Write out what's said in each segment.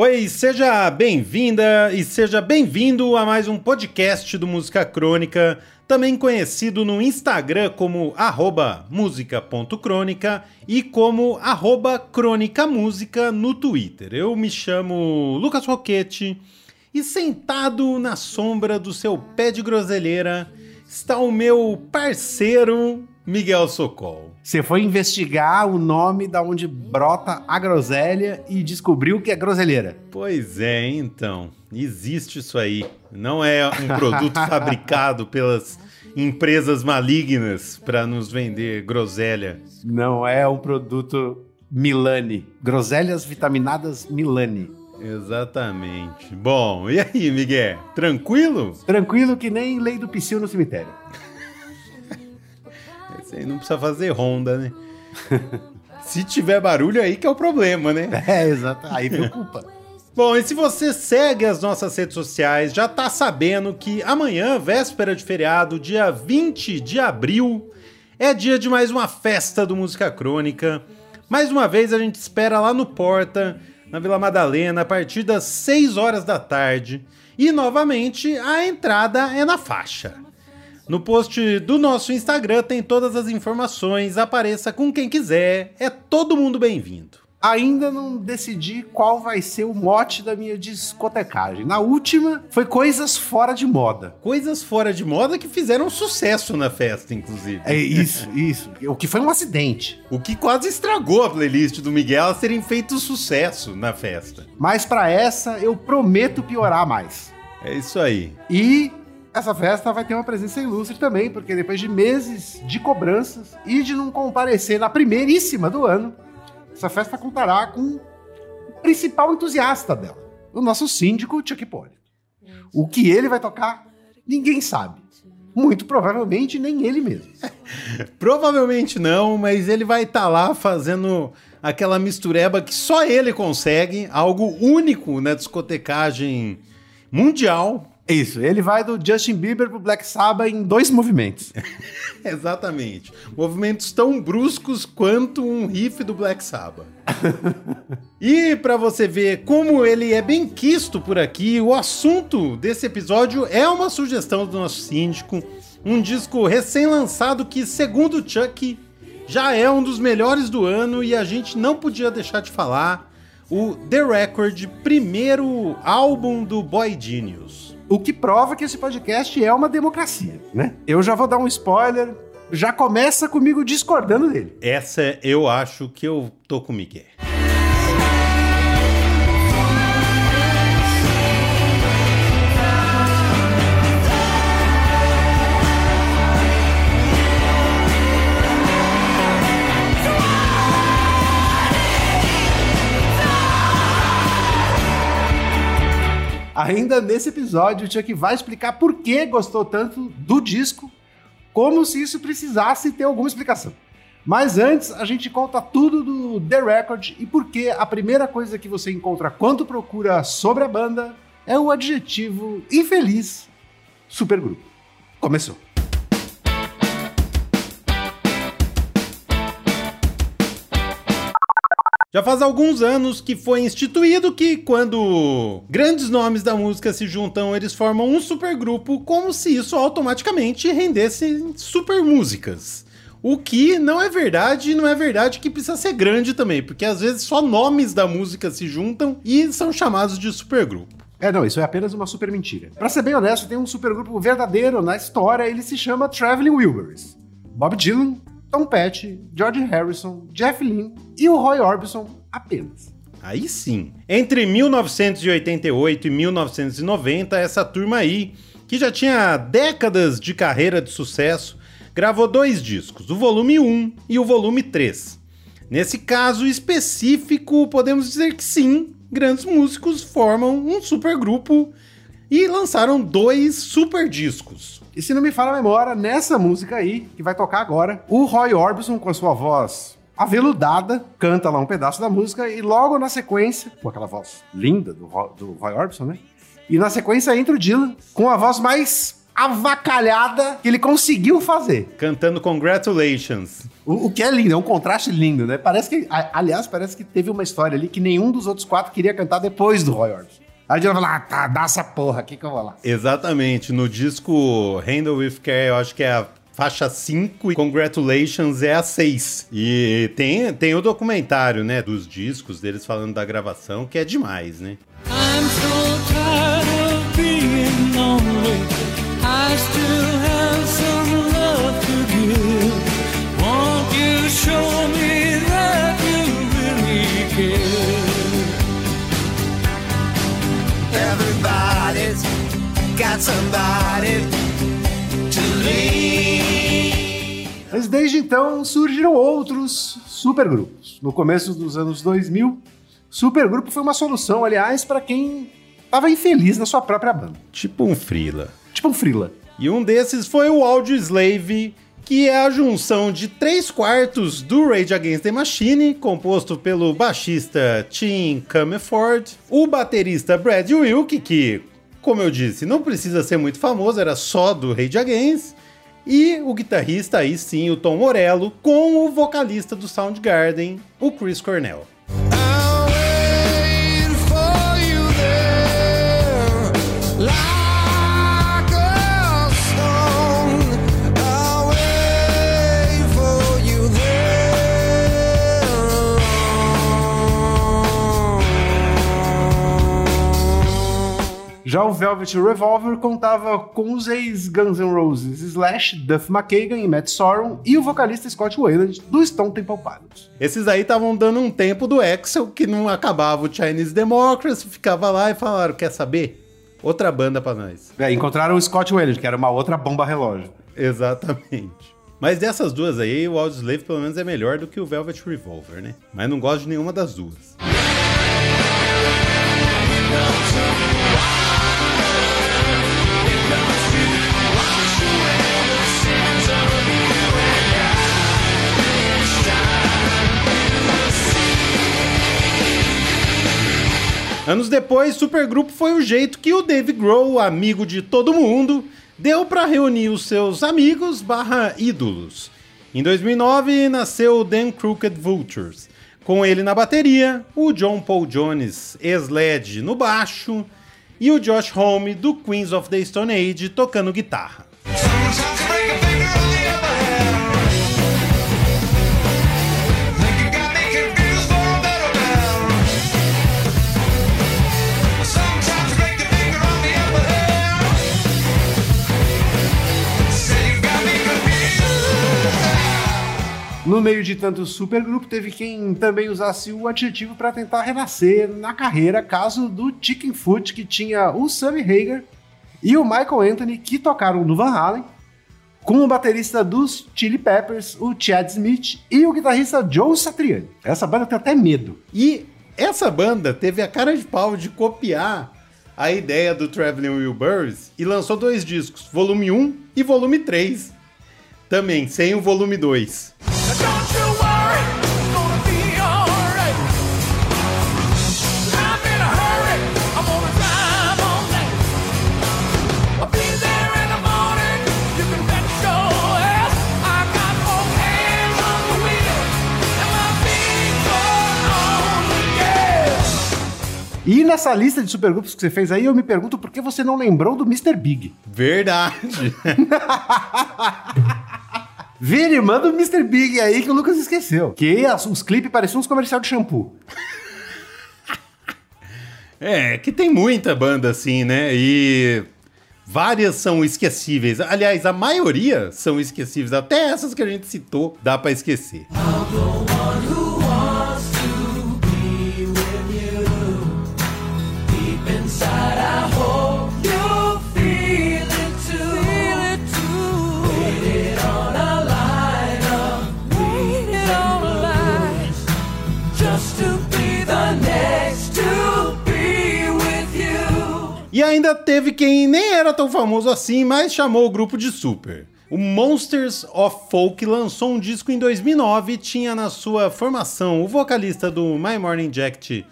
Oi, seja bem-vinda e seja bem-vindo a mais um podcast do Música Crônica, também conhecido no Instagram como música.crônica e como arroba crônica música no Twitter. Eu me chamo Lucas Roquete e sentado na sombra do seu pé de groselheira está o meu parceiro Miguel Socol. Você foi investigar o nome da onde brota a groselha e descobriu que é groselheira. Pois é, então. Existe isso aí. Não é um produto fabricado pelas empresas malignas para nos vender groselha. Não é um produto Milani. Groselhas vitaminadas Milani. Exatamente. Bom, e aí, Miguel? Tranquilo? Tranquilo que nem lei do psil no cemitério. Você não precisa fazer ronda, né? se tiver barulho aí que é o problema, né? É, exato. Aí preocupa. Bom, e se você segue as nossas redes sociais, já tá sabendo que amanhã, véspera de feriado, dia 20 de abril, é dia de mais uma festa do Música Crônica. Mais uma vez a gente espera lá no Porta, na Vila Madalena, a partir das 6 horas da tarde. E novamente a entrada é na faixa. No post do nosso Instagram tem todas as informações, apareça com quem quiser, é todo mundo bem-vindo. Ainda não decidi qual vai ser o mote da minha discotecagem. Na última, foi coisas fora de moda. Coisas fora de moda que fizeram sucesso na festa, inclusive. É isso, isso. O que foi um acidente. O que quase estragou a playlist do Miguel a serem feito sucesso na festa. Mas para essa, eu prometo piorar mais. É isso aí. E essa festa vai ter uma presença ilustre também, porque depois de meses de cobranças e de não comparecer na primeiríssima do ano, essa festa contará com o principal entusiasta dela, o nosso síndico Chuck Polly. O que ele vai tocar, ninguém sabe. Muito provavelmente nem ele mesmo. provavelmente não, mas ele vai estar tá lá fazendo aquela mistureba que só ele consegue, algo único na discotecagem mundial, isso, ele vai do Justin Bieber pro Black Sabbath em dois movimentos. Exatamente. Movimentos tão bruscos quanto um riff do Black Sabbath. e para você ver como ele é bem quisto por aqui, o assunto desse episódio é uma sugestão do nosso síndico, um disco recém-lançado que, segundo Chuck, já é um dos melhores do ano e a gente não podia deixar de falar o The Record, primeiro álbum do Boy Genius. O que prova que esse podcast é uma democracia, né? Eu já vou dar um spoiler, já começa comigo discordando dele. Essa eu acho que eu tô com o Miguel. Ainda nesse episódio, o Chuck vai explicar por que gostou tanto do disco, como se isso precisasse ter alguma explicação. Mas antes, a gente conta tudo do The Record e por que a primeira coisa que você encontra quando procura sobre a banda é o adjetivo infeliz supergrupo. Começou. Já faz alguns anos que foi instituído que quando grandes nomes da música se juntam, eles formam um supergrupo, como se isso automaticamente rendesse super músicas. O que não é verdade, e não é verdade que precisa ser grande também, porque às vezes só nomes da música se juntam e são chamados de supergrupo. É, não, isso é apenas uma super mentira. Pra ser bem honesto, tem um supergrupo verdadeiro na história, ele se chama Traveling Wilburys. Bob Dylan, Tom Petty, George Harrison, Jeff Lynne e o Roy Orbison apenas. Aí sim. Entre 1988 e 1990, essa turma aí, que já tinha décadas de carreira de sucesso, gravou dois discos, o volume 1 e o volume 3. Nesse caso específico, podemos dizer que sim, grandes músicos formam um supergrupo e lançaram dois super discos. E se não me fala a memória, nessa música aí, que vai tocar agora, o Roy Orbison, com a sua voz aveludada, canta lá um pedaço da música e logo na sequência, com aquela voz linda do, do Roy Orbison, né? E na sequência entra o Dylan com a voz mais avacalhada que ele conseguiu fazer. Cantando Congratulations. O, o que é lindo, é um contraste lindo, né? Parece que, aliás, parece que teve uma história ali que nenhum dos outros quatro queria cantar depois do Roy Orbison. Aí a gente vai falar, ah, tá, dá essa porra aqui que eu vou lá. Exatamente. No disco Handle With Care, eu acho que é a faixa 5 e Congratulations é a 6. E tem, tem o documentário, né, dos discos deles falando da gravação, que é demais, né? I'm so tired of being lonely. I still então surgiram outros supergrupos. No começo dos anos 2000, supergrupo foi uma solução, aliás, para quem estava infeliz na sua própria banda. Tipo um frila. Tipo um Freela. E um desses foi o Audio Slave, que é a junção de 3 quartos do Rage Against the Machine, composto pelo baixista Tim Comerford, o baterista Brad Wilk, que, como eu disse, não precisa ser muito famoso, era só do Rage Against, e o guitarrista, aí sim, o Tom Morello, com o vocalista do Soundgarden, o Chris Cornell. Já o Velvet Revolver contava com os ex-Guns N' Roses Slash, Duff McKagan e Matt Sorum e o vocalista Scott Weiland do Stone Temple Pilots. Esses aí estavam dando um tempo do Axel que não acabava o Chinese Democracy, ficava lá e falaram: quer saber? Outra banda pra nós. É, encontraram o Scott Weiland, que era uma outra bomba relógio. Exatamente. Mas dessas duas aí, o Audioslave pelo menos é melhor do que o Velvet Revolver, né? Mas não gosto de nenhuma das duas. Anos depois, Supergrupo foi o jeito que o Dave Grohl, amigo de todo mundo, deu para reunir os seus amigos barra ídolos. Em 2009 nasceu o Dan Crooked Vultures, com ele na bateria, o John Paul Jones, ex-led, no baixo, e o Josh Homme, do Queens of the Stone Age, tocando guitarra. No meio de tanto supergrupo, teve quem também usasse o adjetivo para tentar renascer na carreira, caso do Chicken Foot, que tinha o Sammy Hagar e o Michael Anthony, que tocaram no Van Halen, com o baterista dos Chili Peppers, o Chad Smith, e o guitarrista Joe Satriani. Essa banda tem até medo. E essa banda teve a cara de pau de copiar a ideia do Traveling Wilburys e lançou dois discos, volume 1 e volume 3. Também, sem o volume 2. Nessa lista de supergrupos que você fez aí, eu me pergunto por que você não lembrou do Mr. Big. Verdade. Vini, manda o Mr. Big aí que o Lucas esqueceu. Que as- os clipes pareciam uns comercial de shampoo. é, que tem muita banda assim, né? E várias são esquecíveis. Aliás, a maioria são esquecíveis. Até essas que a gente citou, dá pra esquecer. Inside, ainda teve quem nem era tão famoso assim, mas chamou o grupo de super. O Monsters of Folk lançou um disco em 2009 e tinha na sua formação o vocalista do My Morning Jacket,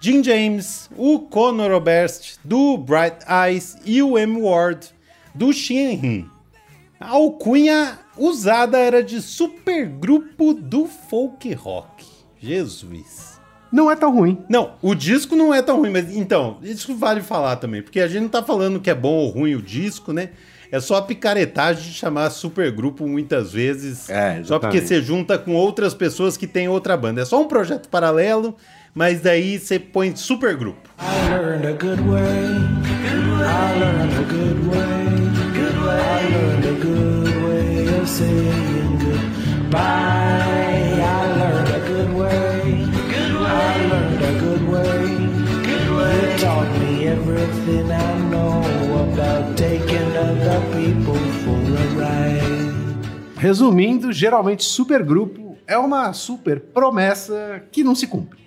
Jim James, o Conor Oberst do Bright Eyes e o M. Ward do Xianhin. A alcunha usada era de supergrupo do folk rock. Jesus. Não é tão ruim. Não, o disco não é tão ruim, mas então, isso vale falar também, porque a gente não tá falando que é bom ou ruim o disco, né? É só a picaretagem de chamar supergrupo muitas vezes. É, só porque você junta com outras pessoas que têm outra banda. É só um projeto paralelo, mas daí você põe supergrupo. I learned a good way. I learned a good way. I learned a good way of saying goodbye. Resumindo, geralmente supergrupo é uma super promessa que não se cumpre.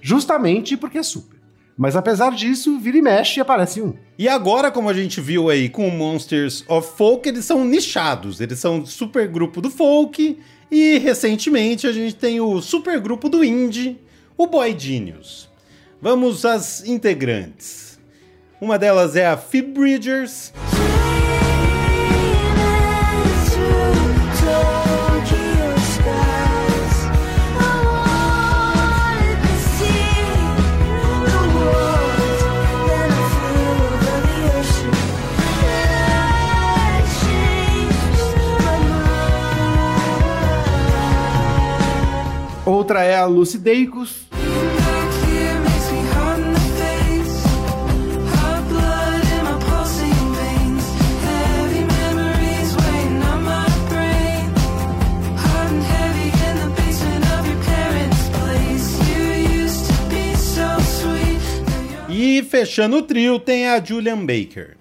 Justamente porque é super. Mas apesar disso, vira e mexe e aparece um. E agora, como a gente viu aí com Monsters of Folk, eles são nichados. Eles são supergrupo do folk. E recentemente a gente tem o supergrupo do indie, o Boy Genius. Vamos às integrantes. Uma delas é a Phoebe Bridgers, Outra é a Lucy Dacus, E fechando o trio tem a Julian Baker.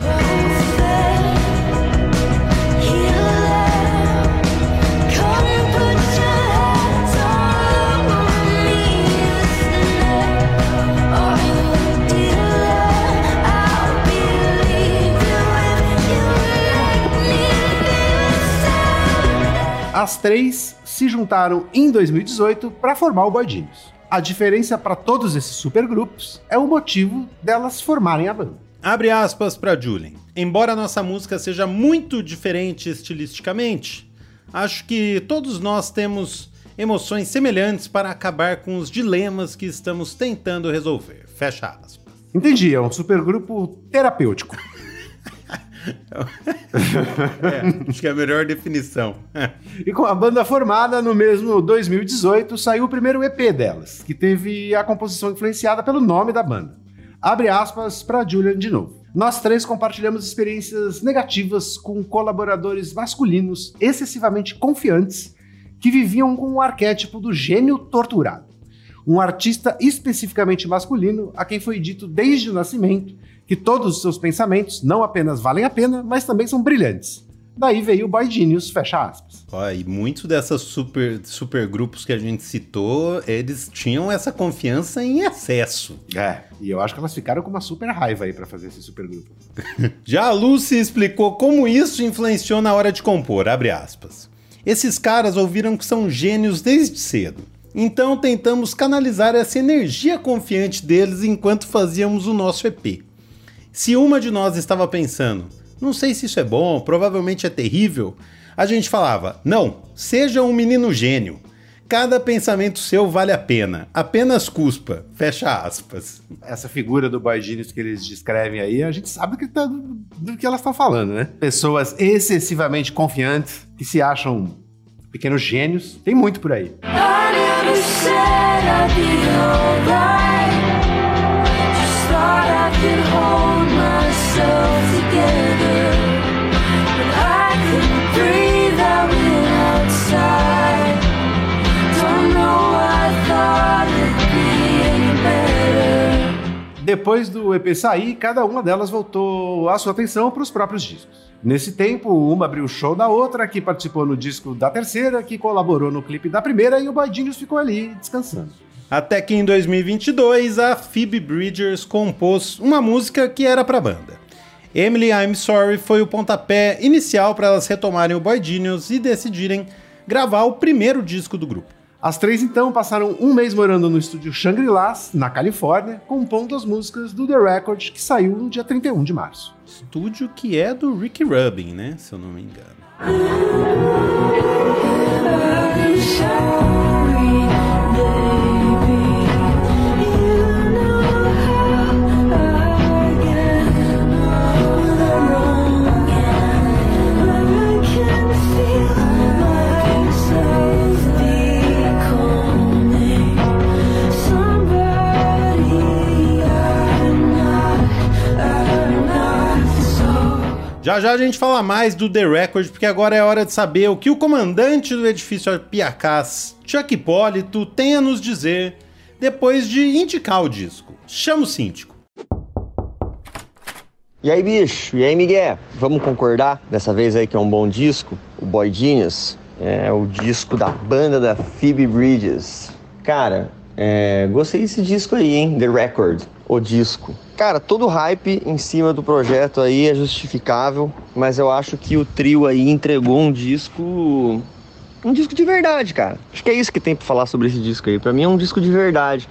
As três se juntaram em 2018 para formar o Boy Genius. A diferença para todos esses supergrupos é o motivo delas formarem a banda. Abre aspas para Julian. Embora nossa música seja muito diferente estilisticamente, acho que todos nós temos emoções semelhantes para acabar com os dilemas que estamos tentando resolver. Fecha aspas. Entendi, é um supergrupo terapêutico. É, acho que é a melhor definição. E com a banda formada no mesmo 2018, saiu o primeiro EP delas, que teve a composição influenciada pelo nome da banda. Abre aspas para Julian de novo. Nós três compartilhamos experiências negativas com colaboradores masculinos excessivamente confiantes que viviam com o arquétipo do gênio torturado. Um artista especificamente masculino a quem foi dito desde o nascimento que todos os seus pensamentos não apenas valem a pena, mas também são brilhantes. Daí veio o Boy Genius, fecha aspas. Ó, e muitos dessas super, super grupos que a gente citou, eles tinham essa confiança em excesso. É, e eu acho que elas ficaram com uma super raiva aí pra fazer esse supergrupo. Já a Lucy explicou como isso influenciou na hora de compor, abre aspas. Esses caras ouviram que são gênios desde cedo. Então tentamos canalizar essa energia confiante deles enquanto fazíamos o nosso EP. Se uma de nós estava pensando, não sei se isso é bom, provavelmente é terrível, a gente falava, não, seja um menino gênio. Cada pensamento seu vale a pena. Apenas cuspa. Fecha aspas. Essa figura do Boy Genius que eles descrevem aí, a gente sabe que tá do, que elas estão falando, né? Pessoas excessivamente confiantes, que se acham pequenos gênios, tem muito por aí. I never said I'd be alright. Depois do EP sair, cada uma delas voltou a sua atenção para os próprios discos. Nesse tempo, uma abriu o show da outra, que participou no disco da terceira, que colaborou no clipe da primeira, e o Genius ficou ali descansando. Até que em 2022 a Phoebe Bridgers compôs uma música que era pra banda. Emily I'm Sorry foi o pontapé inicial para elas retomarem o Boy Genius e decidirem gravar o primeiro disco do grupo. As três então passaram um mês morando no estúdio Shangri-La, na Califórnia, compondo as músicas do The Record, que saiu no dia 31 de março. Estúdio que é do Rick Rubin, né? Se eu não me engano. Já já a gente fala mais do The Record, porque agora é hora de saber o que o comandante do edifício Piacás, Chuck Hipólito, tem a nos dizer depois de indicar o disco. Chama o síndico. E aí, bicho? E aí, Miguel? Vamos concordar dessa vez aí que é um bom disco? O Boy Genius é o disco da banda da Phoebe Bridges. Cara, é, gostei desse disco aí, hein? The Record, o disco. Cara, todo hype em cima do projeto aí é justificável, mas eu acho que o trio aí entregou um disco. Um disco de verdade, cara. Acho que é isso que tem pra falar sobre esse disco aí. Pra mim é um disco de verdade.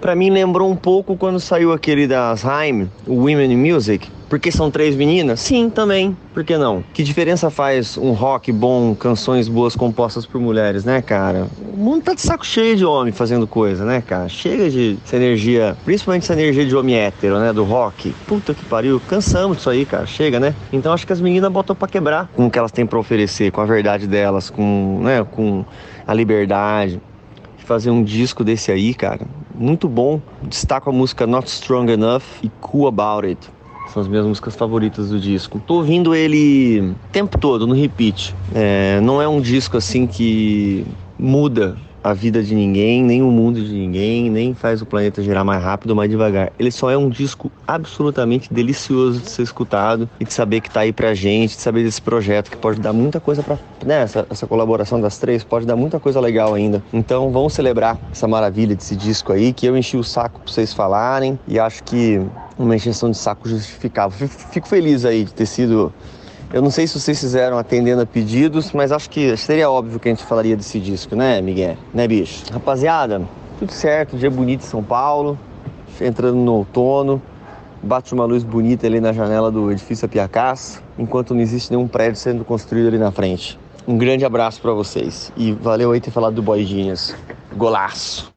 Pra mim lembrou um pouco quando saiu aquele das Haim, o Women in Music. Porque são três meninas? Sim, também. Por que não? Que diferença faz um rock bom, canções boas compostas por mulheres, né, cara? O mundo tá de saco cheio de homem fazendo coisa, né, cara? Chega de essa energia, principalmente essa energia de homem hétero, né, do rock. Puta que pariu, cansamos disso aí, cara. Chega, né? Então acho que as meninas botam pra quebrar com o que elas têm pra oferecer, com a verdade delas, com, né, com a liberdade fazer um disco desse aí, cara. Muito bom. Destaco a música Not Strong Enough e Cool About It. São as minhas músicas favoritas do disco. Tô ouvindo ele o tempo todo, no repeat. É, não é um disco assim que muda a vida de ninguém, nem o mundo de ninguém, nem faz o planeta girar mais rápido ou mais devagar. Ele só é um disco absolutamente delicioso de ser escutado e de saber que tá aí pra gente, de saber desse projeto que pode dar muita coisa pra. Né, essa, essa colaboração das três pode dar muita coisa legal ainda. Então vamos celebrar essa maravilha desse disco aí, que eu enchi o saco pra vocês falarem e acho que uma encheção de saco justificável. Fico- feliz aí de ter sido eu não sei se vocês fizeram atendendo a pedidos, mas acho que seria óbvio que a gente falaria desse disco, né, Miguel? Né, bicho? Rapaziada, tudo certo, dia bonito em São Paulo, entrando no outono, bate uma luz bonita ali na janela do edifício Apiacás, enquanto não existe nenhum prédio sendo construído ali na frente. Um grande abraço pra vocês e valeu aí ter falado do Boy Genius. Golaço!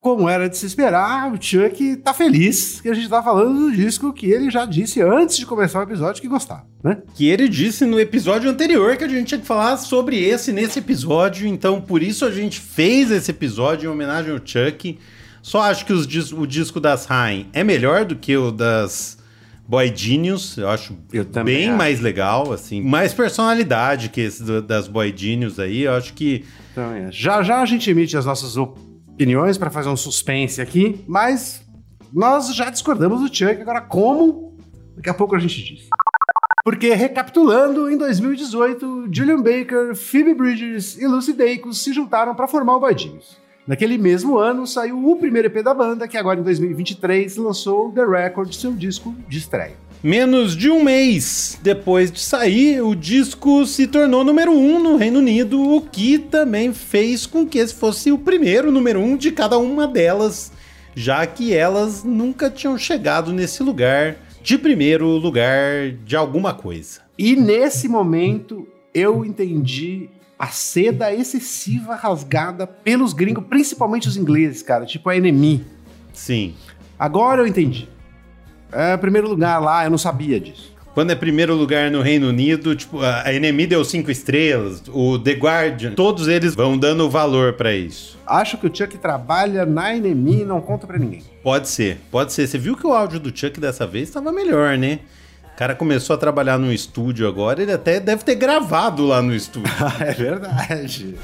Como era de se esperar, o Chuck tá feliz que a gente tá falando do disco que ele já disse antes de começar o episódio que gostava, né? Que ele disse no episódio anterior que a gente tinha que falar sobre esse nesse episódio, então por isso a gente fez esse episódio em homenagem ao Chuck. Só acho que dis- o disco das Rain é melhor do que o das Boy Genius, eu acho Eu também bem acho. mais legal, assim, mais personalidade que esse do- das Boy Genius aí, eu acho que Então, é. Já já a gente emite as nossas opiniões pra fazer um suspense aqui, mas nós já discordamos do Chuck, agora como? Daqui a pouco a gente diz. Porque, recapitulando, em 2018, Julian Baker, Phoebe Bridges e Lucy Dacus se juntaram para formar o Badinhos. Naquele mesmo ano saiu o primeiro EP da banda, que agora em 2023 lançou The Record, seu disco de estreia. Menos de um mês depois de sair, o disco se tornou número um no Reino Unido, o que também fez com que esse fosse o primeiro número um de cada uma delas, já que elas nunca tinham chegado nesse lugar de primeiro lugar de alguma coisa. E nesse momento eu entendi a seda excessiva rasgada pelos gringos, principalmente os ingleses, cara, tipo a Enemy. Sim. Agora eu entendi. É, primeiro lugar lá, eu não sabia disso. Quando é primeiro lugar no Reino Unido, tipo, a Enemy deu cinco estrelas, o The Guardian, todos eles vão dando valor pra isso. Acho que o Chuck trabalha na Enemy e não conta pra ninguém. Pode ser, pode ser. Você viu que o áudio do Chuck dessa vez estava melhor, né? O cara começou a trabalhar no estúdio agora, ele até deve ter gravado lá no estúdio. é verdade.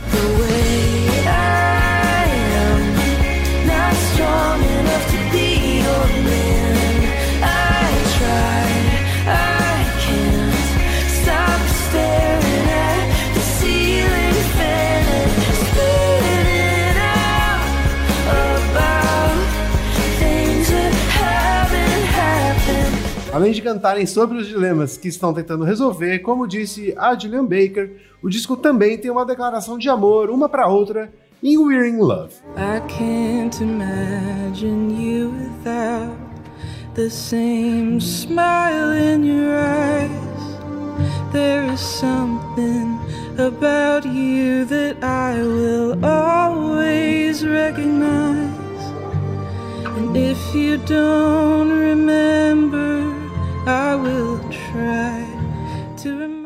Além de cantarem sobre os dilemas que estão tentando resolver, como disse a Julian Baker, o disco também tem uma declaração de amor uma pra outra em We're in Love. I can't imagine you without the same smile in your eyes. There is something about you that I will always recognize. And if you don't remember,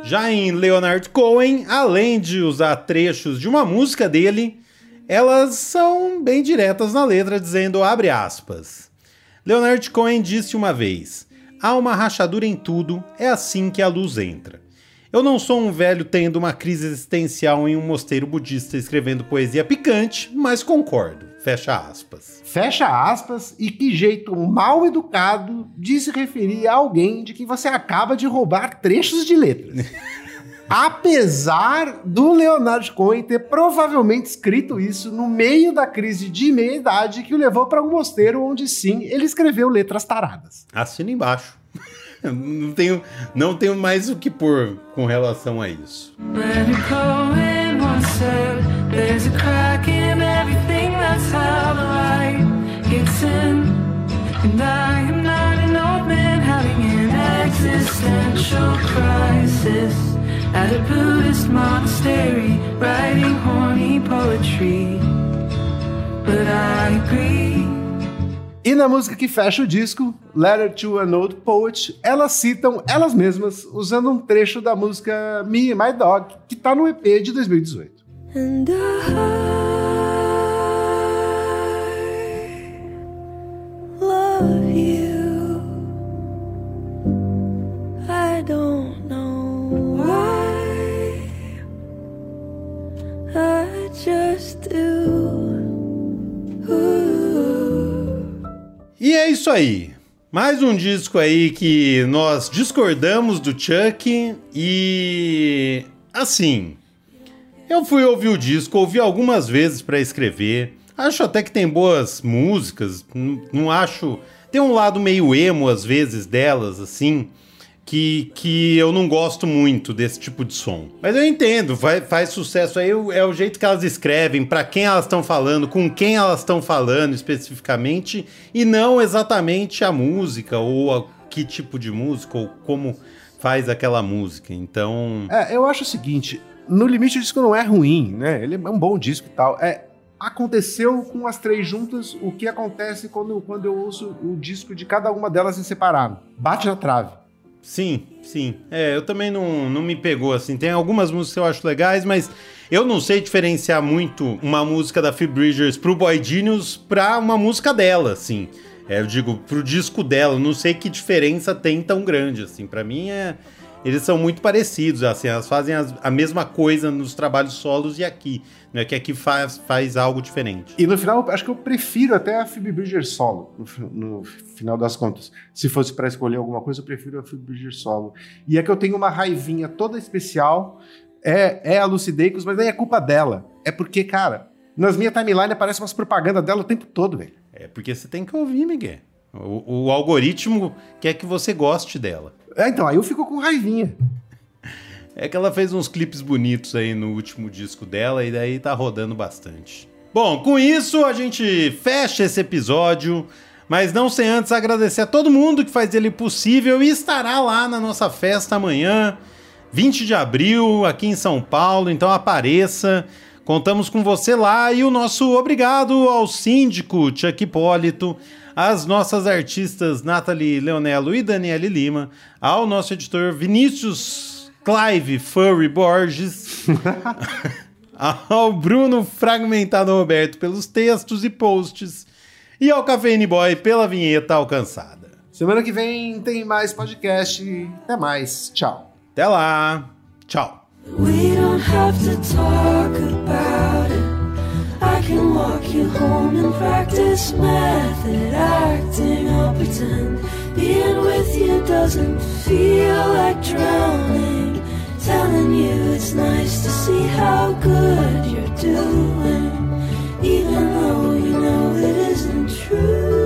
Já em Leonard Cohen, além de usar trechos de uma música dele, elas são bem diretas na letra, dizendo abre aspas. Leonard Cohen disse uma vez: Há uma rachadura em tudo, é assim que a luz entra. Eu não sou um velho tendo uma crise existencial em um mosteiro budista escrevendo poesia picante, mas concordo. Fecha aspas. Fecha aspas, e que jeito mal educado de se referir a alguém de que você acaba de roubar trechos de letras. Apesar do Leonardo Cohen ter provavelmente escrito isso no meio da crise de meia-idade que o levou para um mosteiro onde sim ele escreveu letras taradas. Assina embaixo. não, tenho, não tenho mais o que pôr com relação a isso. Cohen once said, There's a crack in And I am not an old man having an existential crisis at a Buddhist monastery, writing horny poetry. But I agree. E na música que fecha o disco, Letter to an Old Poet, elas citam elas mesmas usando um trecho da música Me and My Dog, que tá no EP de 2018. E é isso aí. Mais um disco aí que nós discordamos do Chuck e assim, eu fui ouvir o disco, ouvi algumas vezes pra escrever. Acho até que tem boas músicas, não acho, tem um lado meio emo às vezes delas assim, que, que eu não gosto muito desse tipo de som. Mas eu entendo, vai- faz sucesso aí, é o jeito que elas escrevem, pra quem elas estão falando, com quem elas estão falando especificamente, e não exatamente a música, ou a, que tipo de música, ou como faz aquela música. Então, É, eu acho o seguinte, no limite o disco não é ruim, né? Ele é um bom disco e tal. É, aconteceu com as três juntas o que acontece quando, quando eu uso o disco de cada uma delas em separado. Bate na trave. Sim, sim. É, eu também não, não me pegou assim. Tem algumas músicas que eu acho legais, mas eu não sei diferenciar muito uma música da Phoebe Bridgers pro Boy Genius pra uma música dela, assim. É, eu digo, pro disco dela, não sei que diferença tem tão grande, assim. Pra mim, é, eles são muito parecidos, assim. Elas fazem as- a mesma coisa nos trabalhos solos e aqui. Não é que aqui faz, faz algo diferente. E no final, acho que eu prefiro até a Phoebe Bridgers solo, no, no final das contas. Se fosse pra escolher alguma coisa, eu prefiro a Phoebe Bridgers solo. E é que eu tenho uma raivinha toda especial, é, é a Lucy Dacus, mas nem é culpa dela. É porque, cara, nas minhas timelines aparecem umas propagandas dela o tempo todo, velho. É porque você tem que ouvir, Miguel. O, o algoritmo quer que você goste dela. É, então, aí eu fico com raivinha. É que ela fez uns clipes bonitos aí no último disco dela e daí tá rodando bastante. Bom, com isso a gente fecha esse episódio, mas não sem antes agradecer a todo mundo que faz ele possível e estará lá na nossa festa amanhã, 20 de abril, aqui em São Paulo, então apareça. Contamos com você lá e o nosso obrigado ao síndico Chuck Hipólito, às nossas artistas Nathalie Leonello e Daniele Lima, ao nosso editor Vinícius Clive Furry Borges, ao Bruno Fragmentado Roberto pelos textos e posts e ao Cafeine Boy pela vinheta alcançada. Semana que vem tem mais podcast. Até mais. Tchau. Até lá. Tchau. can walk you home and practice method acting. I'll pretend being with you doesn't feel like drowning. Telling you it's nice to see how good you're doing, even though you know it isn't true.